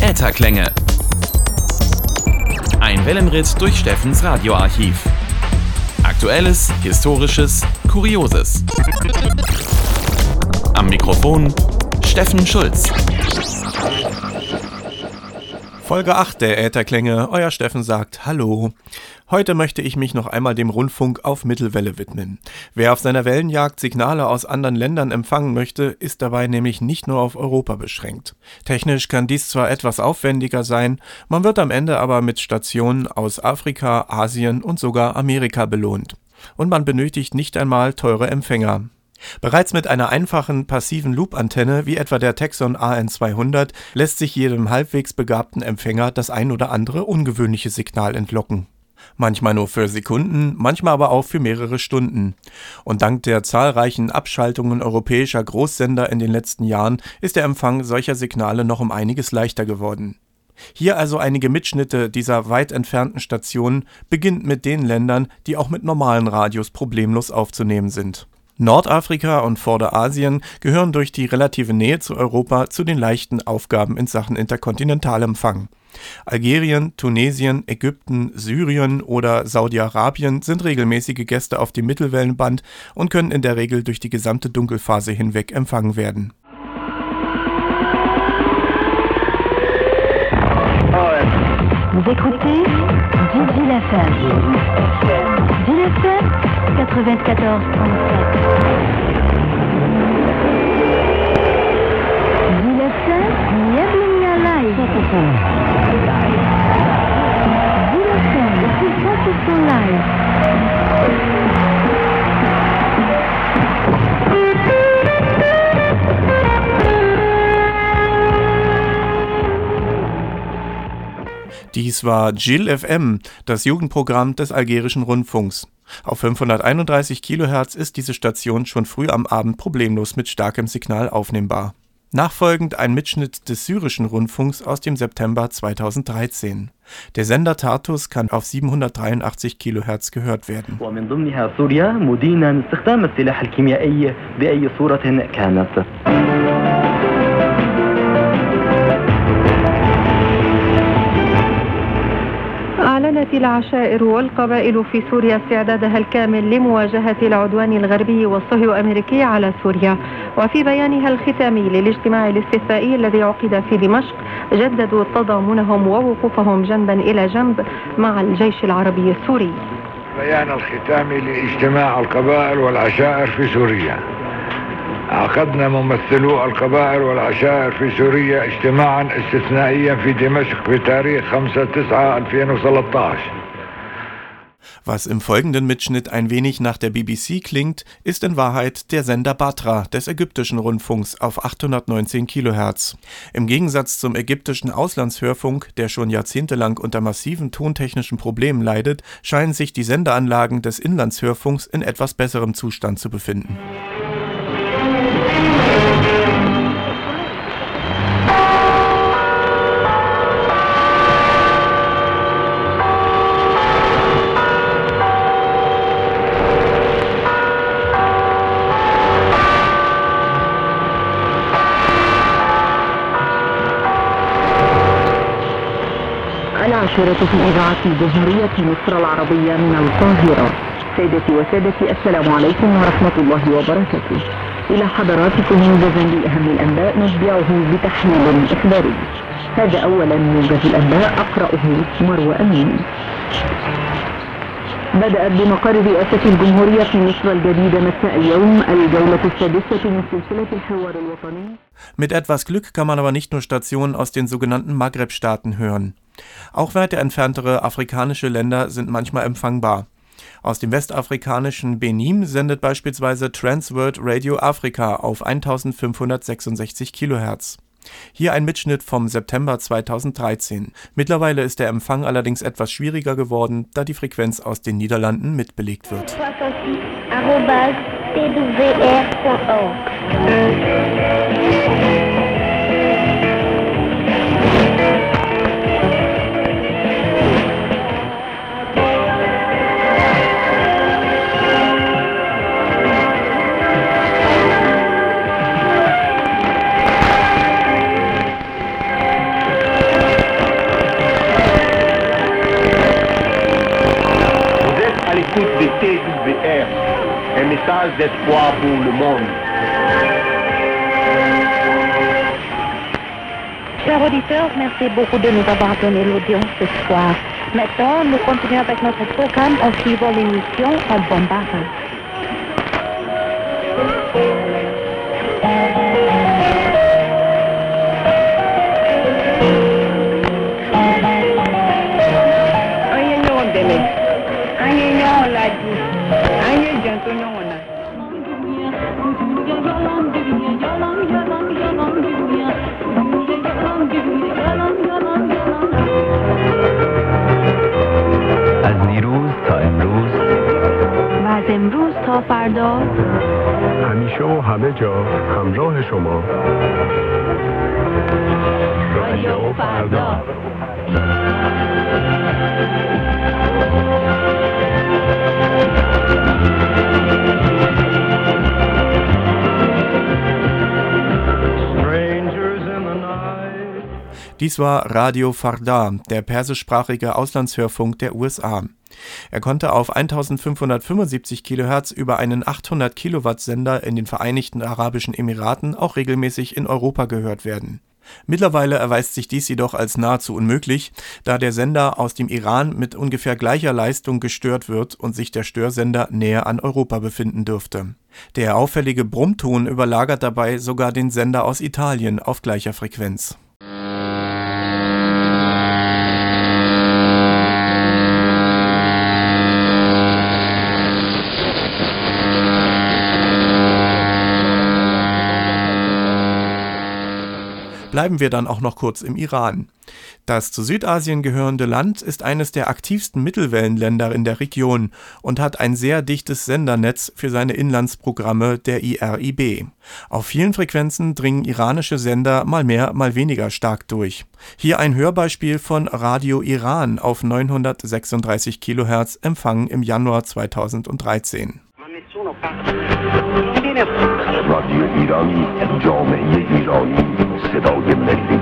Ätherklänge. Ein Wellenritt durch Steffens Radioarchiv. Aktuelles, Historisches, Kurioses. Am Mikrofon Steffen Schulz. Folge 8 der Ätherklänge. Euer Steffen sagt Hallo. Heute möchte ich mich noch einmal dem Rundfunk auf Mittelwelle widmen. Wer auf seiner Wellenjagd Signale aus anderen Ländern empfangen möchte, ist dabei nämlich nicht nur auf Europa beschränkt. Technisch kann dies zwar etwas aufwendiger sein, man wird am Ende aber mit Stationen aus Afrika, Asien und sogar Amerika belohnt. Und man benötigt nicht einmal teure Empfänger. Bereits mit einer einfachen passiven Loop-Antenne wie etwa der Texon AN200 lässt sich jedem halbwegs begabten Empfänger das ein oder andere ungewöhnliche Signal entlocken. Manchmal nur für Sekunden, manchmal aber auch für mehrere Stunden. Und dank der zahlreichen Abschaltungen europäischer Großsender in den letzten Jahren ist der Empfang solcher Signale noch um einiges leichter geworden. Hier also einige Mitschnitte dieser weit entfernten Stationen, beginnt mit den Ländern, die auch mit normalen Radios problemlos aufzunehmen sind. Nordafrika und Vorderasien gehören durch die relative Nähe zu Europa zu den leichten Aufgaben in Sachen Interkontinentalempfang. Algerien, Tunesien, Ägypten, Syrien oder Saudi-Arabien sind regelmäßige Gäste auf dem Mittelwellenband und können in der Regel durch die gesamte Dunkelphase hinweg empfangen werden. Vous écoutez Gigi Lafemme. Gigi 94 Dies war Gil FM, das Jugendprogramm des algerischen Rundfunks. Auf 531 kHz ist diese Station schon früh am Abend problemlos mit starkem Signal aufnehmbar. Nachfolgend ein Mitschnitt des syrischen Rundfunks aus dem September 2013. Der Sender Tartus kann auf 783 kHz gehört werden. العشائر والقبائل في سوريا استعدادها الكامل لمواجهة العدوان الغربي والصهيو أمريكي على سوريا. وفي بيانها الختامي للاجتماع الاستثنائي الذي عقد في دمشق جددوا تضامنهم ووقوفهم جنبا إلى جنب مع الجيش العربي السوري. بيان الختامي لاجتماع القبائل والعشائر في سوريا. عقدنا ممثلو القبائل والعشائر في سوريا اجتماعا استثنائيا في دمشق بتاريخ 5 9 2013 Was im folgenden Mitschnitt ein wenig nach der BBC klingt, ist in Wahrheit der Sender Batra des ägyptischen Rundfunks auf 819 kHz. Im Gegensatz zum ägyptischen Auslandshörfunk, der schon jahrzehntelang unter massiven tontechnischen Problemen leidet, scheinen sich die Sendeanlagen des Inlandshörfunks in etwas besserem Zustand zu befinden. في إذاعة جمهورية مصر العربية من القاهرة. سيدتي وسادتي السلام عليكم ورحمة الله وبركاته. إلى حضراتكم موجزا لأهم الأنباء نتبعه بتحليل إخباري. هذا أولا موجز الأنباء أقرأه مروى أمين. بدأت بمقر رئاسة الجمهورية في مصر الجديدة مساء اليوم الجولة السادسة من سلسلة الحوار الوطني. Mit etwas Glück kann man aber nicht nur Stationen aus den sogenannten Maghreb-Staaten hören. Auch weiter entferntere afrikanische Länder sind manchmal empfangbar. Aus dem westafrikanischen Benin sendet beispielsweise Transworld Radio Africa auf 1566 kHz. Hier ein Mitschnitt vom September 2013. Mittlerweile ist der Empfang allerdings etwas schwieriger geworden, da die Frequenz aus den Niederlanden mitbelegt wird. D'espoir pour le monde. Chers auditeurs, merci beaucoup de nous avoir donné l'audience ce soir. Maintenant, nous continuons avec notre programme en suivant l'émission en bombardant. From Joe Schumer. Dies war Radio Farda, der persischsprachige Auslandshörfunk der USA. Er konnte auf 1575 kHz über einen 800 Kilowatt Sender in den Vereinigten Arabischen Emiraten auch regelmäßig in Europa gehört werden. Mittlerweile erweist sich dies jedoch als nahezu unmöglich, da der Sender aus dem Iran mit ungefähr gleicher Leistung gestört wird und sich der Störsender näher an Europa befinden dürfte. Der auffällige Brummton überlagert dabei sogar den Sender aus Italien auf gleicher Frequenz. Bleiben wir dann auch noch kurz im Iran. Das zu Südasien gehörende Land ist eines der aktivsten Mittelwellenländer in der Region und hat ein sehr dichtes Sendernetz für seine Inlandsprogramme der IRIB. Auf vielen Frequenzen dringen iranische Sender mal mehr, mal weniger stark durch. Hier ein Hörbeispiel von Radio Iran auf 936 kHz empfangen im Januar 2013. رادیو ایرانی جامعه ایرانی صدای ملی.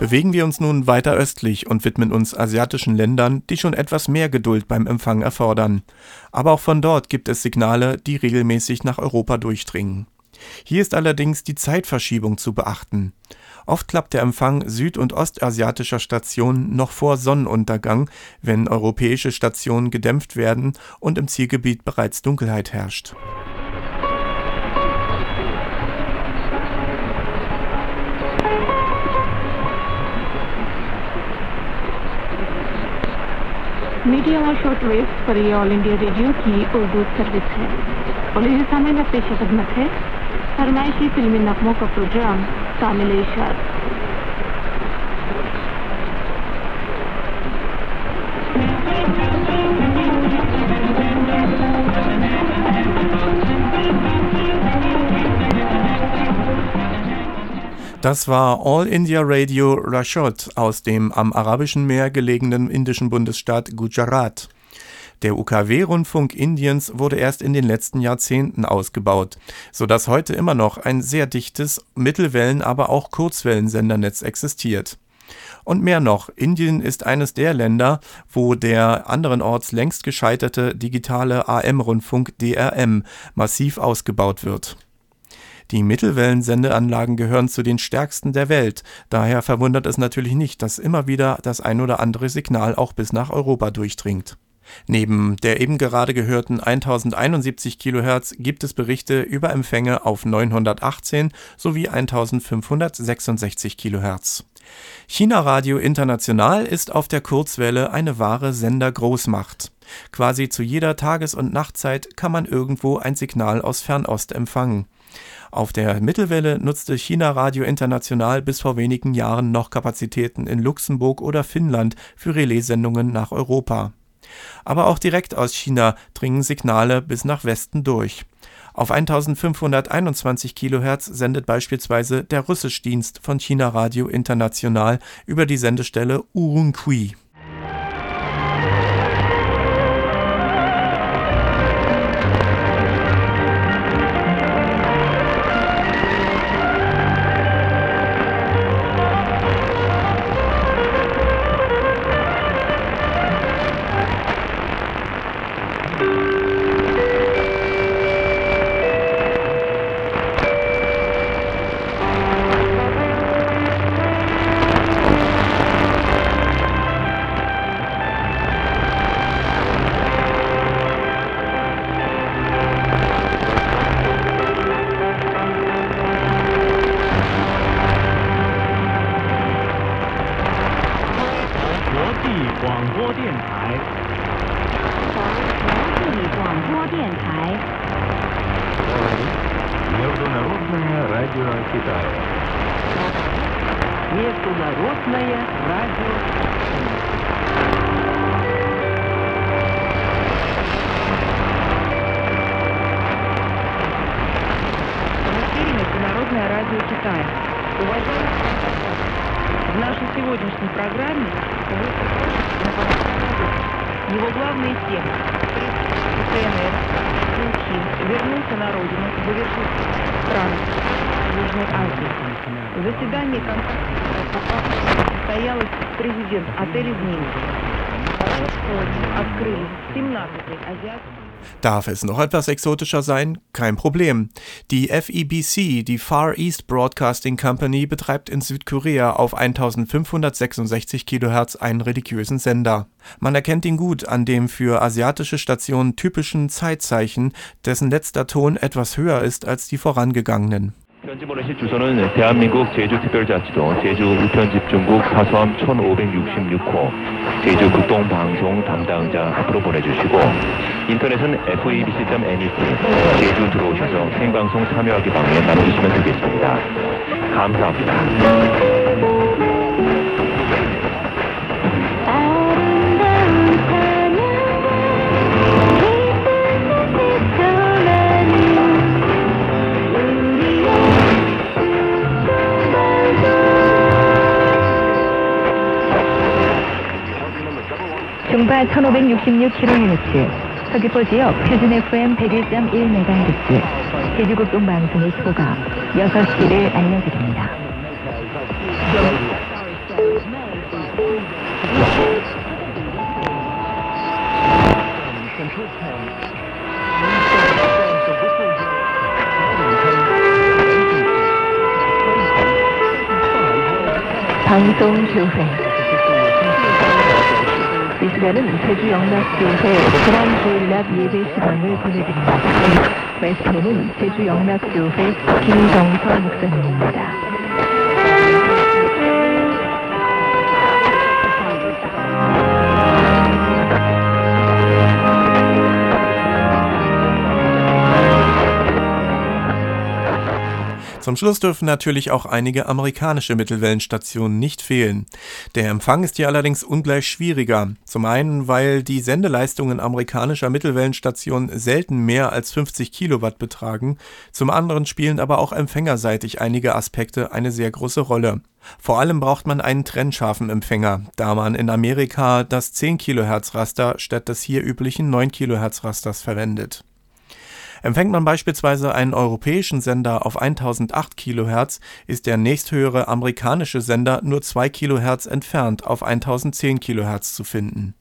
Bewegen wir uns nun weiter östlich und widmen uns asiatischen Ländern, die schon etwas mehr Geduld beim Empfang erfordern. Aber auch von dort gibt es Signale, die regelmäßig nach Europa durchdringen. Hier ist allerdings die Zeitverschiebung zu beachten. Oft klappt der Empfang süd- und ostasiatischer Stationen noch vor Sonnenuntergang, wenn europäische Stationen gedämpft werden und im Zielgebiet bereits Dunkelheit herrscht. Medium और short wave पर यह all India radio की उर्दू सर्विस है। और समय में पेश खदमत है। फरमाइशी फिल्मी नगमों का प्रोग्राम शामिल इशार। Das war All India Radio Rashod aus dem am arabischen Meer gelegenen indischen Bundesstaat Gujarat. Der UKW-Rundfunk Indiens wurde erst in den letzten Jahrzehnten ausgebaut, sodass heute immer noch ein sehr dichtes Mittelwellen-, aber auch Kurzwellensendernetz existiert. Und mehr noch, Indien ist eines der Länder, wo der anderenorts längst gescheiterte digitale AM-Rundfunk DRM massiv ausgebaut wird. Die Mittelwellensendeanlagen gehören zu den stärksten der Welt, daher verwundert es natürlich nicht, dass immer wieder das ein oder andere Signal auch bis nach Europa durchdringt. Neben der eben gerade gehörten 1071 kHz gibt es Berichte über Empfänge auf 918 sowie 1566 kHz. China Radio International ist auf der Kurzwelle eine wahre Sendergroßmacht. Quasi zu jeder Tages- und Nachtzeit kann man irgendwo ein Signal aus Fernost empfangen. Auf der Mittelwelle nutzte China Radio International bis vor wenigen Jahren noch Kapazitäten in Luxemburg oder Finnland für Relaissendungen nach Europa. Aber auch direkt aus China dringen Signale bis nach Westen durch. Auf 1521 kHz sendet beispielsweise der Russischdienst von China Radio International über die Sendestelle Urumqi. Международное радио Китая. Международное радио Международное радио Китая. Уважаемые в нашей сегодняшней программе вы его главные темы. КНР, Пучин вернулся на родину, завершил страны Южной Азии. Заседание контактов состоялось президент отеля «Змеиный». Открыли 17-й азиатский Darf es noch etwas exotischer sein? Kein Problem. Die FEBC, die Far East Broadcasting Company, betreibt in Südkorea auf 1566 kHz einen religiösen Sender. Man erkennt ihn gut an dem für asiatische Stationen typischen Zeitzeichen, dessen letzter Ton etwas höher ist als die vorangegangenen. 현지 보내실 주소는 대한민국 제주특별자치도 제주 우편집중국 사서함 1566호 제주 극동방송 담당자 앞으로 보내주시고 인터넷은 fabc.net 제주 들어오셔서 생방송 참여하기 방에 남기시면 되겠습니다. 감사합니다. 중바 1566kHz, 서귀포 지역 표준 FM 101.1MHz, 제주국동 방송의 소가 6시를 알려드립니다. 방송 교회 이 시간은 제주 영락교회 불안주일날 예배 시간을 보내드립니다. 말씀에는 제주 영락교회 김정선 목사님입니다. Zum Schluss dürfen natürlich auch einige amerikanische Mittelwellenstationen nicht fehlen. Der Empfang ist hier allerdings ungleich schwieriger. Zum einen, weil die Sendeleistungen amerikanischer Mittelwellenstationen selten mehr als 50 Kilowatt betragen. Zum anderen spielen aber auch empfängerseitig einige Aspekte eine sehr große Rolle. Vor allem braucht man einen trennscharfen Empfänger, da man in Amerika das 10 Kilohertz Raster statt des hier üblichen 9 Kilohertz Rasters verwendet. Empfängt man beispielsweise einen europäischen Sender auf 1008 kHz, ist der nächsthöhere amerikanische Sender nur 2 kHz entfernt auf 1010 kHz zu finden.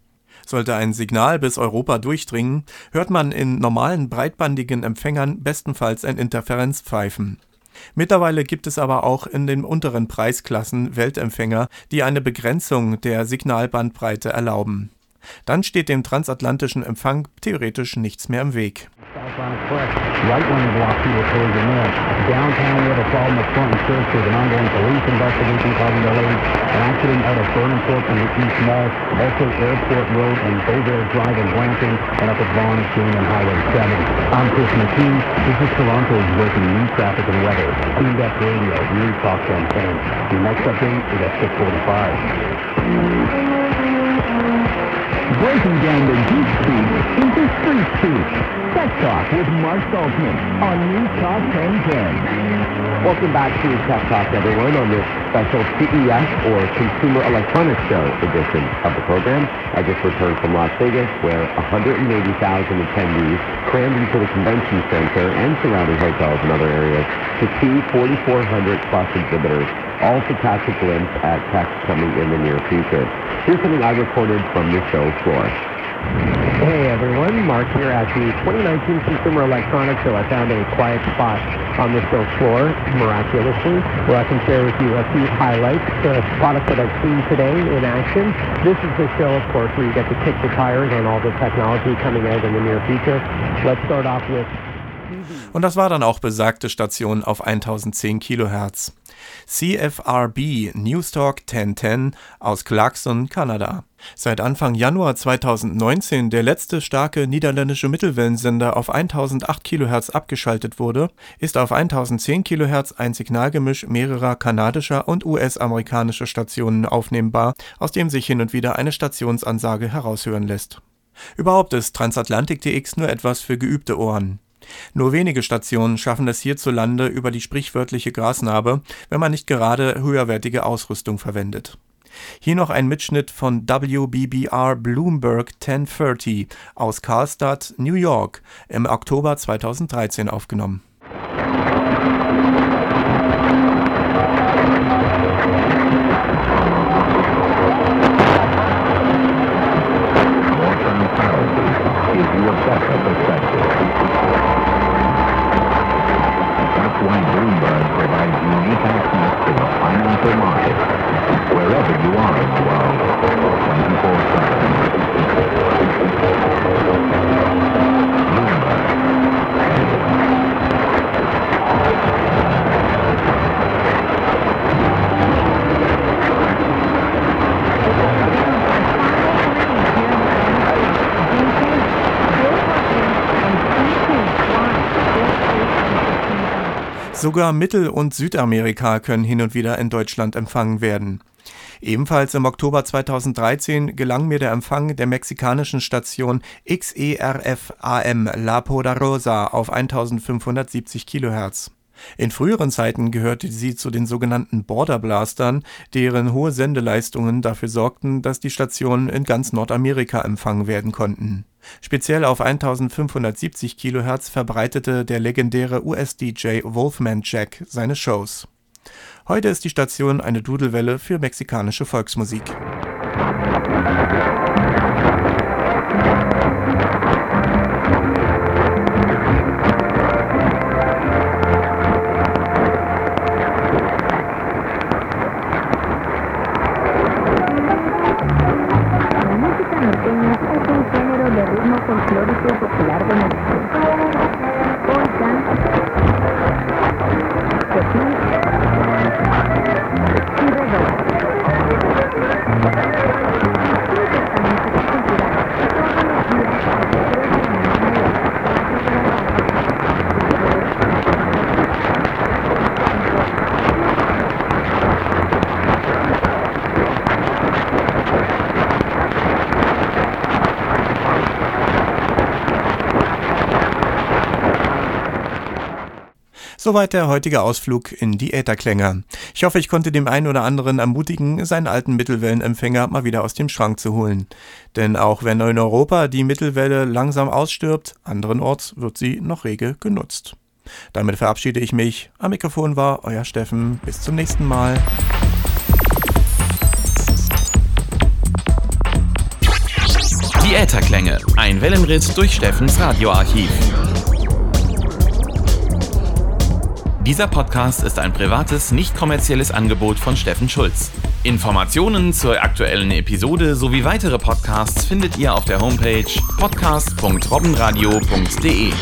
Sollte ein Signal bis Europa durchdringen, hört man in normalen breitbandigen Empfängern bestenfalls ein Interferenzpfeifen. Mittlerweile gibt es aber auch in den unteren Preisklassen Weltempfänger, die eine Begrenzung der Signalbandbreite erlauben. Dann steht dem transatlantischen Empfang theoretisch nichts mehr im Weg. Right lane block people closing in. Downtown we have a problem with front and church. There's an ongoing police investigation causing delays. An accident out of Burnhamthorpe and the East Mall. Also Airport Road and Beauvais Drive in Brampton. And up at Vaughan Stream and Highway 7. I'm Chris McKee. This is Toronto's breaking news traffic and weather. Tuned Up Radio, News Talk Campaign. The next update is at 645. Breaking down the geek speak into street speak. Tech Talk with Mark Saltzman on News Talk 1010. Welcome back to Tech Talk, everyone, on this special CES or Consumer Electronics Show edition of the program. I just returned from Las Vegas, where 180,000 attendees crammed into the convention center and surrounding hotels and other areas to see 4,400 plus exhibitors, all to catch a glimpse at tech coming in the near future. Here's something I recorded from the show floor. Hey everyone, Mark here at the 2019 Consumer Electronics Show. I found a quiet spot on the show floor, miraculously, where I can share with you a few highlights, the products that I've seen today in action. This is the show, of course, where you get to kick the tires on all the technology coming out in the near future. Let's start off with mhm. Und das war dann auch besagte Station auf 1010 Kilohertz. CFRB Newstalk 1010 aus Clarkson, Kanada. Seit Anfang Januar 2019 der letzte starke niederländische Mittelwellensender auf 1008 kHz abgeschaltet wurde, ist auf 1010 kHz ein Signalgemisch mehrerer kanadischer und US-amerikanischer Stationen aufnehmbar, aus dem sich hin und wieder eine Stationsansage heraushören lässt. Überhaupt ist Transatlantik TX nur etwas für geübte Ohren. Nur wenige Stationen schaffen es hierzulande über die sprichwörtliche Grasnarbe, wenn man nicht gerade höherwertige Ausrüstung verwendet. Hier noch ein Mitschnitt von WBBR Bloomberg 1030 aus Karlstadt, New York, im Oktober 2013 aufgenommen. Sogar Mittel- und Südamerika können hin und wieder in Deutschland empfangen werden. Ebenfalls im Oktober 2013 gelang mir der Empfang der mexikanischen Station XERF AM La Poderosa auf 1570 kHz. In früheren Zeiten gehörte sie zu den sogenannten Border Blastern, deren hohe Sendeleistungen dafür sorgten, dass die Stationen in ganz Nordamerika empfangen werden konnten. Speziell auf 1570 kHz verbreitete der legendäre US-DJ Wolfman Jack seine Shows. Heute ist die Station eine Dudelwelle für mexikanische Volksmusik. Soweit der heutige Ausflug in die Ätherklänge. Ich hoffe, ich konnte dem einen oder anderen ermutigen, seinen alten Mittelwellenempfänger mal wieder aus dem Schrank zu holen. Denn auch wenn in Europa die Mittelwelle langsam ausstirbt, anderenorts wird sie noch rege genutzt. Damit verabschiede ich mich. Am Mikrofon war euer Steffen. Bis zum nächsten Mal. Die Ätherklänge. Ein Wellenritt durch Steffens Radioarchiv. Dieser Podcast ist ein privates, nicht kommerzielles Angebot von Steffen Schulz. Informationen zur aktuellen Episode sowie weitere Podcasts findet ihr auf der Homepage podcast.robbenradio.de.